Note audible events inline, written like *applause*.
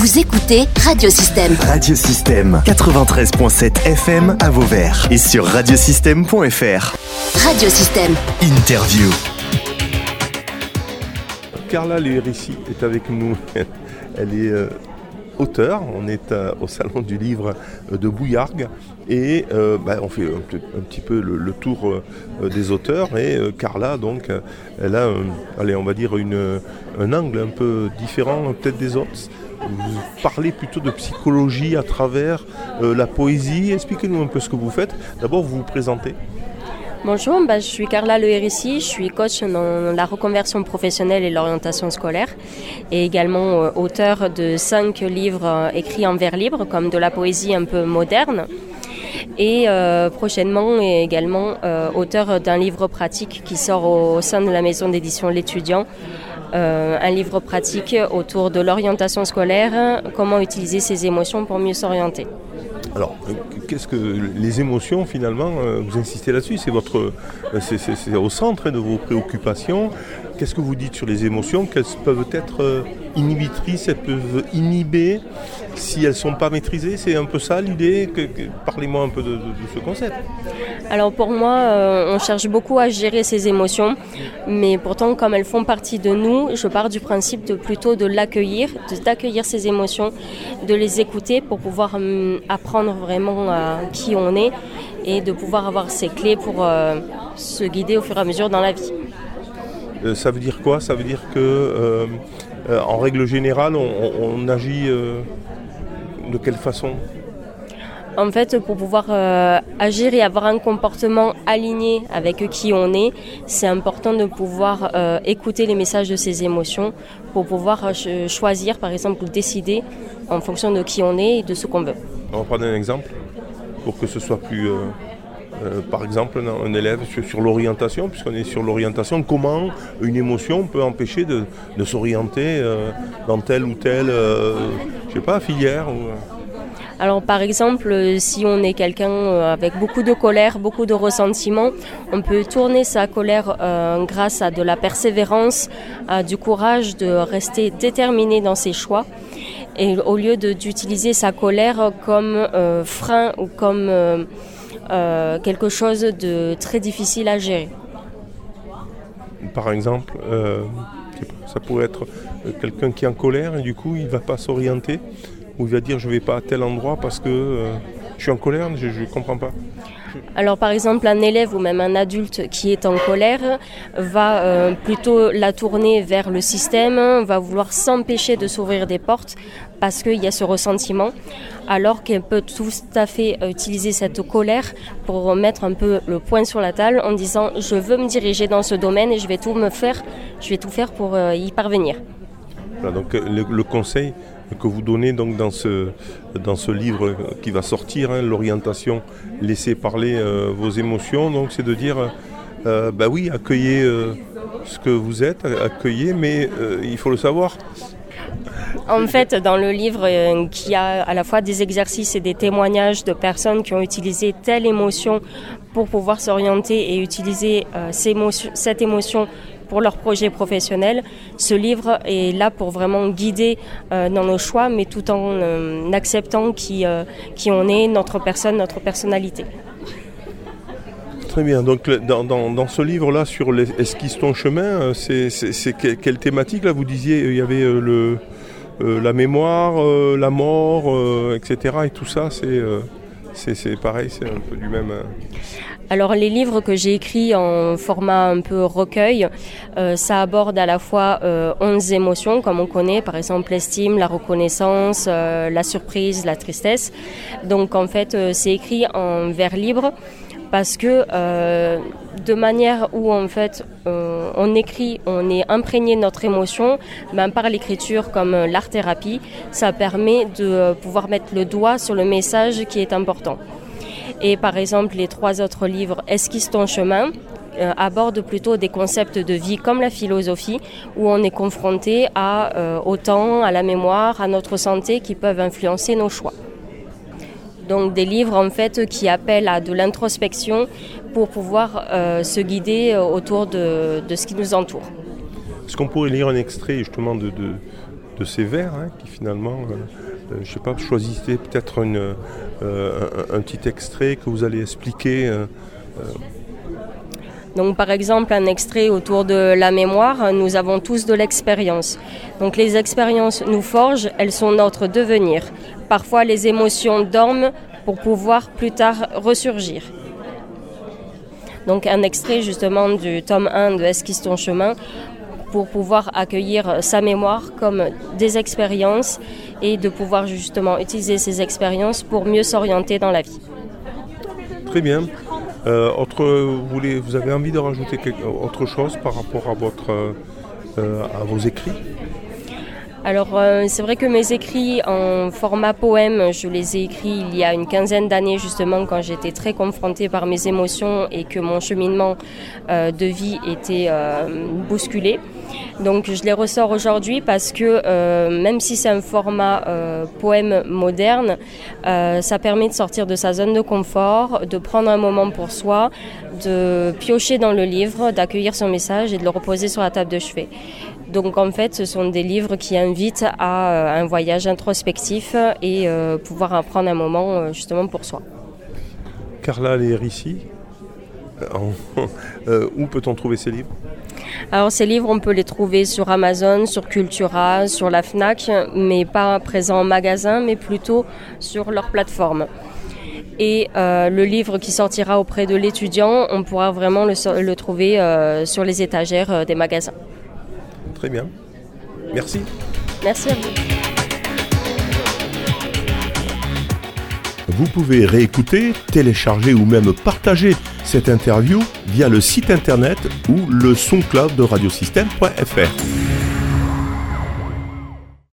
Vous écoutez Radiosystème. Radiosystème 93.7 FM à Vauvert et sur radiosystème.fr. Radiosystème. Interview. Carla Lérissi est avec nous. *laughs* Elle est euh, auteure. On est euh, au salon du livre euh, de Bouillargues et euh, bah, on fait un, petit peu le, le tour euh, des auteurs. Et euh, Carla, donc, elle a, un- allez, on va dire une, un angle un peu différent peut-être des autres. Parlez plutôt de psychologie à travers euh, la poésie. Expliquez-nous un peu ce que vous faites. D'abord, vous vous présentez. Bonjour, bah, je suis Carla Le Hérissi, je suis coach dans la reconversion professionnelle et l'orientation scolaire et également euh, auteur de cinq livres euh, écrits en vers libre comme de la poésie un peu moderne et prochainement également auteur d'un livre pratique qui sort au sein de la maison d'édition L'étudiant. Euh, un livre pratique autour de l'orientation scolaire, comment utiliser ses émotions pour mieux s'orienter. Alors, qu'est-ce que les émotions finalement euh, Vous insistez là-dessus, c'est votre, euh, c'est, au centre hein, de vos préoccupations. Qu'est-ce que vous dites sur les émotions Qu'elles peuvent être inhibitrices, elles peuvent inhiber si elles ne sont pas maîtrisées. C'est un peu ça l'idée. Que- que- Parlez-moi un peu de, de- de ce concept. Alors pour moi, euh, on cherche beaucoup à gérer ses émotions, mais pourtant comme elles font partie de nous, je pars du principe de plutôt de l'accueillir, d'accueillir ces émotions, de les écouter pour pouvoir hum, apprendre vraiment à qui on est et de pouvoir avoir ces clés pour euh, se guider au fur et à mesure dans la vie. Euh, ça veut dire quoi? Ça veut dire que, euh, euh, en règle générale, on, on- on agit euh, de quelle façon? En fait, pour pouvoir euh, agir et avoir un comportement aligné avec qui on est, c'est important de pouvoir euh, écouter les messages de ses émotions pour pouvoir euh, ch- choisir, par exemple, ou décider en fonction de qui on est et de ce qu'on veut. On va prendre un exemple pour que ce soit plus. Euh, par exemple, un élève sur, l'orientation, puisqu'on est sur l'orientation, comment une émotion peut empêcher de, s'orienter euh, dans telle ou telle, euh, je sais pas, filière Alors par exemple, si on est quelqu'un avec beaucoup de colère, beaucoup de ressentiment, on peut tourner sa colère grâce à de la persévérance, à du courage de rester déterminé dans ses choix. Et au lieu d'utiliser sa colère comme frein ou comme euh, quelque chose de très difficile à gérer. par exemple, euh, ça pourrait être euh, quelqu'un qui est en colère et du coup il va pas s'orienter ou il va dire je vais pas à tel endroit parce que je suis en colère, je ne comprends pas. Alors par exemple, un élève ou même un adulte qui est en colère va euh, plutôt la tourner vers le système, va vouloir s'empêcher de s'ouvrir des portes parce qu'il y a ce ressentiment, alors qu'elle peut tout à fait utiliser cette colère pour remettre un peu le point sur la table en disant je veux me diriger dans ce domaine et je vais tout me faire, je vais tout faire pour euh, y parvenir. Donc euh, le conseil que vous donnez donc dans ce, dans ce livre qui va sortir, hein, l'orientation, laissez parler euh, vos émotions, donc c'est de dire, euh, bah oui, accueillez euh, ce que vous êtes, accueillez, mais il faut le savoir. En fait, dans le livre, euh, qui a à la fois des exercices et des témoignages de personnes qui ont utilisé telle émotion pour pouvoir s'orienter et utiliser cette émotion pour leur projet professionnel, ce livre est là pour vraiment guider euh, dans nos choix, mais tout en euh, acceptant qui, euh, qui on est, notre personne, notre personnalité. Très bien, donc dans, dans- ce livre-là sur les- Esquisse ton chemin, c'est c'est- c'est que- quelle thématique là Vous disiez il y avait le, la mémoire, la mort, etc. Et tout ça, c'est c'est- c'est pareil, c'est un peu du même... Alors les livres que j'ai écrits en format un peu recueil, euh, ça aborde à la fois euh, 11 émotions comme on connaît, par exemple l'estime, la reconnaissance, euh, la surprise, la tristesse. Donc en fait euh, c'est écrit en vers libre parce que de manière où en fait on écrit, on est imprégné de notre émotion, ben, par l'écriture comme l'art thérapie, ça permet de pouvoir mettre le doigt sur le message qui est important. Et par exemple, les trois autres livres, Esquisse ton chemin, euh, abordent plutôt des concepts de vie comme la philosophie, où on est confronté euh, au temps, à la mémoire, à notre santé qui peuvent influencer nos choix. Donc des livres en fait qui appellent à de l'introspection pour pouvoir euh, se guider autour de, ce qui nous entoure. Est-ce qu'on pourrait lire un extrait justement de, de, ces vers hein, qui finalement, je ne sais pas, choisissez peut-être un, un, petit extrait que vous allez expliquer. Donc par exemple un extrait autour de la mémoire, nous avons tous de l'expérience. Donc les expériences nous forgent, elles sont notre devenir. Parfois les émotions dorment pour pouvoir plus tard ressurgir. Donc un extrait justement du tome 1 de Esquisse ton chemin pour pouvoir accueillir sa mémoire comme des expériences et de pouvoir justement utiliser ces expériences pour mieux s'orienter dans la vie. Très bien. Euh, autre, vous, avez envie de rajouter quelque, autre chose par rapport à, votre, euh, à vos écrits? Alors euh, c'est vrai que mes écrits en format poème, je les ai écrits il y a une quinzaine d'années justement quand j'étais très confrontée par mes émotions et que mon cheminement euh, de vie était euh, bousculé. Donc je les ressors aujourd'hui parce que même si c'est un format poème moderne, ça permet de sortir de sa zone de confort, de prendre un moment pour soi, de piocher dans le livre, d'accueillir son message et de le reposer sur la table de chevet. Donc en fait, ce sont des livres qui invitent à euh, un voyage introspectif et euh, pouvoir en prendre un moment euh, justement pour soi. Carla Lérissi, *laughs* où peut-on trouver ces livres? Alors ces livres, on peut les trouver sur Amazon, sur Cultura, sur la FNAC, mais pas présents en magasin, mais plutôt sur leur plateforme. Et le livre qui sortira auprès de l'étudiant, on pourra vraiment le, trouver sur les étagères des magasins. Très bien. Merci. Merci à vous. Vous pouvez réécouter, télécharger ou même partager cette interview via le site internet ou le son cloud de radiosystème.fr.